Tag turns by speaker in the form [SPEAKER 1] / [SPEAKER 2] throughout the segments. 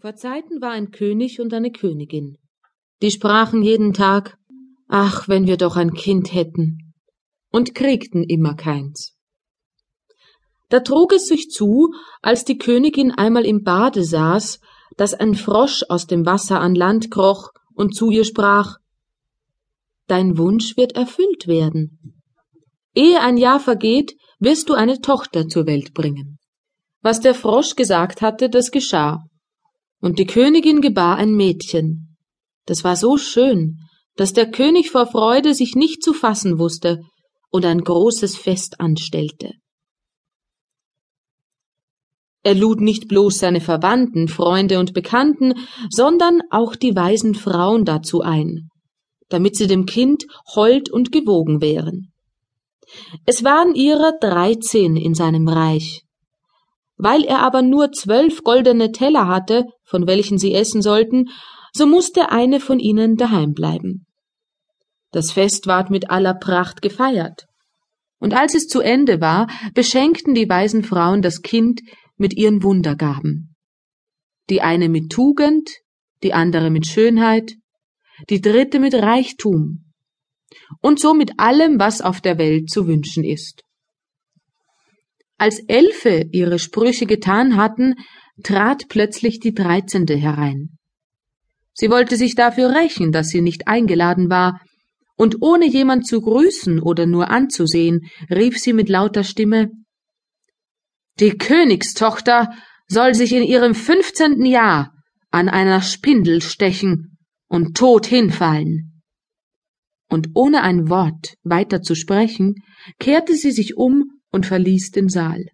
[SPEAKER 1] Vor Zeiten war ein König und eine Königin. Die sprachen jeden Tag, ach, wenn wir doch ein Kind hätten, und kriegten immer keins. Da trug es sich zu, als die Königin einmal im Bade saß, dass ein Frosch aus dem Wasser an Land kroch und zu ihr sprach Dein Wunsch wird erfüllt werden. Ehe ein Jahr vergeht, wirst du eine Tochter zur Welt bringen. Was der Frosch gesagt hatte, das geschah. Und die Königin gebar ein Mädchen. Das war so schön, dass der König vor Freude sich nicht zu fassen wusste und ein großes Fest anstellte. Er lud nicht bloß seine Verwandten, Freunde und Bekannten, sondern auch die weisen Frauen dazu ein, damit sie dem Kind hold und gewogen wären. Es waren ihrer dreizehn in seinem Reich, weil er aber nur zwölf goldene Teller hatte, von welchen sie essen sollten, so musste eine von ihnen daheim bleiben. Das Fest ward mit aller Pracht gefeiert. Und als es zu Ende war, beschenkten die weisen Frauen das Kind mit ihren Wundergaben. Die eine mit Tugend, die andere mit Schönheit, die dritte mit Reichtum und so mit allem, was auf der Welt zu wünschen ist. Als Elfe ihre Sprüche getan hatten, trat plötzlich die Dreizehnte herein. Sie wollte sich dafür rächen, dass sie nicht eingeladen war, und ohne jemand zu grüßen oder nur anzusehen, rief sie mit lauter Stimme Die Königstochter soll sich in ihrem fünfzehnten Jahr an einer Spindel stechen und tot hinfallen. Und ohne ein Wort weiter zu sprechen, kehrte sie sich um und verließ den Saal.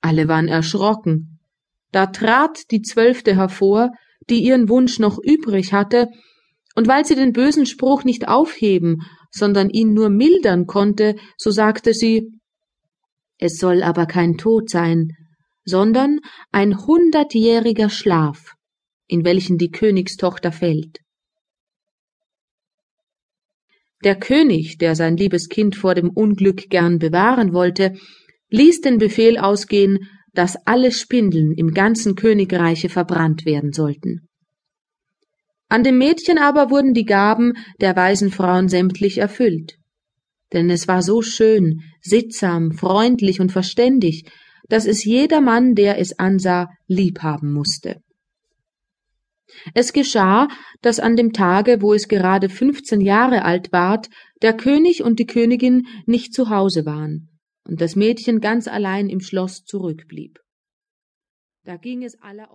[SPEAKER 1] Alle waren erschrocken. Da trat die Zwölfte hervor, die ihren Wunsch noch übrig hatte, und weil sie den bösen Spruch nicht aufheben, sondern ihn nur mildern konnte, so sagte sie Es soll aber kein Tod sein, sondern ein hundertjähriger Schlaf, in welchen die Königstochter fällt. Der König, der sein liebes Kind vor dem Unglück gern bewahren wollte, ließ den Befehl ausgehen, dass alle Spindeln im ganzen Königreiche verbrannt werden sollten. An dem Mädchen aber wurden die Gaben der weisen Frauen sämtlich erfüllt. Denn es war so schön, sittsam, freundlich und verständig, dass es jedermann, der es ansah, liebhaben musste. Es geschah, dass an dem Tage, wo es gerade fünfzehn Jahre alt ward, der König und die Königin nicht zu Hause waren und das Mädchen ganz allein im Schloss zurückblieb. Da ging es allerorts